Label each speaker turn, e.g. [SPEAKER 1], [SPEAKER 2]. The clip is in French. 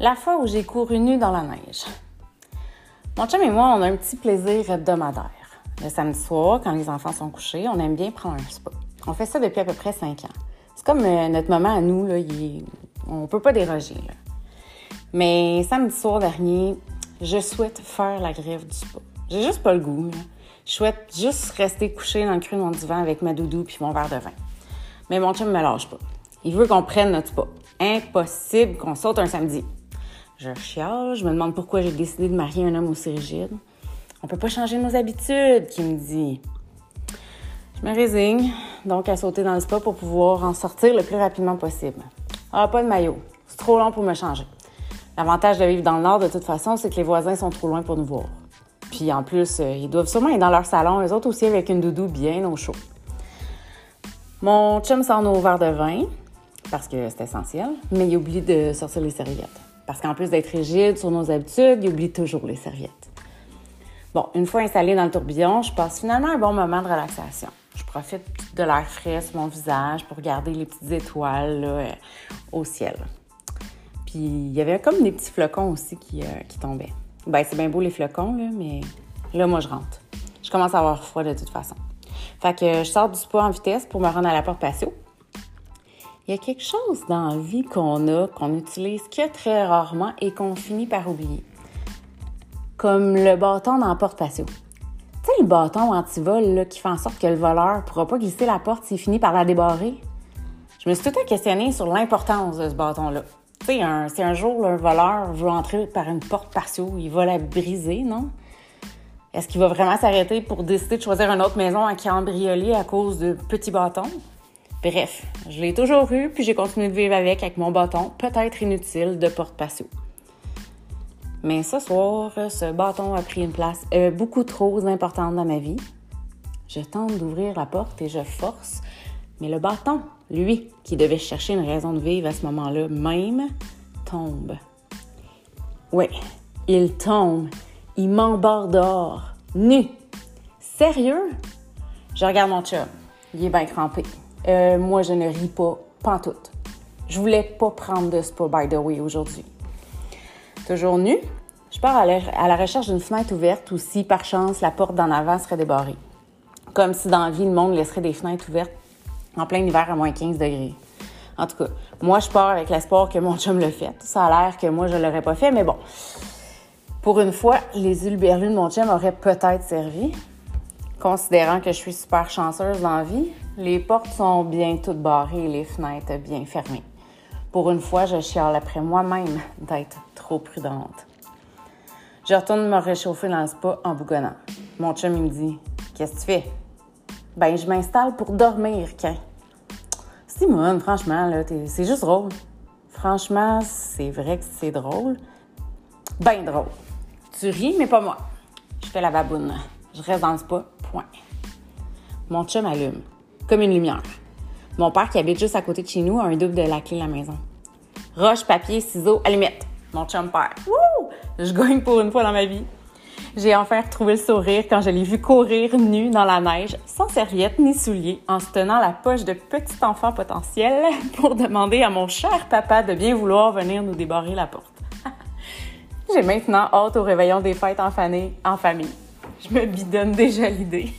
[SPEAKER 1] La fois où j'ai couru nu dans la neige. Mon chum et moi, on a un petit plaisir hebdomadaire. Le samedi soir, quand les enfants sont couchés, on aime bien prendre un spa. On fait ça depuis à peu près cinq ans. C'est comme euh, notre moment à nous, là, on peut pas déroger. Mais samedi soir dernier, je souhaite faire la grève du spa. J'ai juste pas le goût. Je souhaite juste rester couché dans le creux de mon divan avec ma doudou puis mon verre de vin. Mais mon chum me lâche pas. Il veut qu'on prenne notre spa. Impossible qu'on saute un samedi. Je chiale, je me demande pourquoi j'ai décidé de marier un homme aussi rigide. On peut pas changer nos habitudes, qui me dit. Je me résigne donc à sauter dans le spa pour pouvoir en sortir le plus rapidement possible. Ah, pas de maillot. C'est trop long pour me changer. L'avantage de vivre dans le Nord, de toute façon, c'est que les voisins sont trop loin pour nous voir. Puis en plus, euh, ils doivent sûrement être dans leur salon, eux autres aussi avec une doudou bien au chaud. Mon chum sort nos verres de vin, parce que c'est essentiel, mais il oublie de sortir les serviettes. Parce qu'en plus d'être rigide sur nos habitudes, il oublie toujours les serviettes. Bon, une fois installée dans le tourbillon, je passe finalement un bon moment de relaxation. Je profite de l'air frais sur mon visage pour regarder les petites étoiles euh, au ciel. Puis il y avait comme des petits flocons aussi qui, euh, tombaient. Ben, c'est bien beau les flocons, mais là, moi, je rentre. Je commence à avoir froid de toute façon. Fait que je sors du spa en vitesse pour me rendre à la porte patio. Il y a quelque chose dans la vie qu'on a, qu'on utilise que très rarement et qu'on finit par oublier. Comme le bâton dans la porte patio. Tu sais, le bâton anti-vol là, qui fait en sorte que le voleur ne pourra pas glisser la porte s'il finit par la débarrer. Je me suis tout le temps questionnée sur l'importance de ce bâton-là. Tu sais, si un jour un voleur veut entrer par une porte patio, il va la briser, non? Est-ce qu'il va vraiment s'arrêter pour décider de choisir une autre maison à cambrioler à cause de petits bâtons? Bref, je l'ai toujours eu, puis j'ai continué de vivre avec, avec mon bâton, peut-être inutile, de porte patio. Mais ce soir, ce bâton a pris une place euh, beaucoup trop importante dans ma vie. Je tente d'ouvrir la porte et je force, mais le bâton, lui, qui devait chercher une raison de vivre à ce moment-là même, tombe. Ouais, il tombe. Il m'embarque dehors, nu. Sérieux? Je regarde mon chum. Il est bien crampé. Euh, moi, je ne ris pas, pantoute. Je voulais pas prendre de spa, by the way, aujourd'hui. Toujours nu, je pars à la, recherche d'une fenêtre ouverte ou si, par chance, la porte d'en avant serait débarrée. Comme si dans la vie, le monde laisserait des fenêtres ouvertes en plein hiver à moins 15 degrés. En tout cas, moi, je pars avec l'espoir que mon chum le fait. Ça a l'air que moi, je l'aurais pas fait, mais bon. Pour une fois, les huluberlus de mon chum auraient peut-être servi. Considérant que je suis super chanceuse dans la vie, les portes sont bien toutes barrées et les fenêtres bien fermées. Pour une fois, je chiale après moi-même d'être trop prudente. Je retourne me réchauffer dans le spa en bougonnant. Mon chum, il me dit Qu'est-ce que tu fais? Ben, je m'installe pour dormir, quand? Simone, franchement, là, c'est juste drôle. Franchement, c'est vrai que c'est drôle. Ben drôle. Tu ris, mais pas moi. Je fais la baboune. Je reste dans le spa, point. Mon chum allume, comme une lumière. Mon père, qui habite juste à côté de chez nous, a un double de la clé de la maison. Roche, papier, ciseaux, allumette. Mon chum perd. Wouh! Je gagne pour une fois dans ma vie. J'ai enfin retrouvé le sourire quand je l'ai vu courir nu dans la neige, sans serviette ni souliers, en se tenant la poche de petit enfant potentiel pour demander à mon cher papa de bien vouloir venir nous débarrer la porte. J'ai maintenant hâte au réveillon des fêtes en. En famille. Je me bidonne déjà l'idée.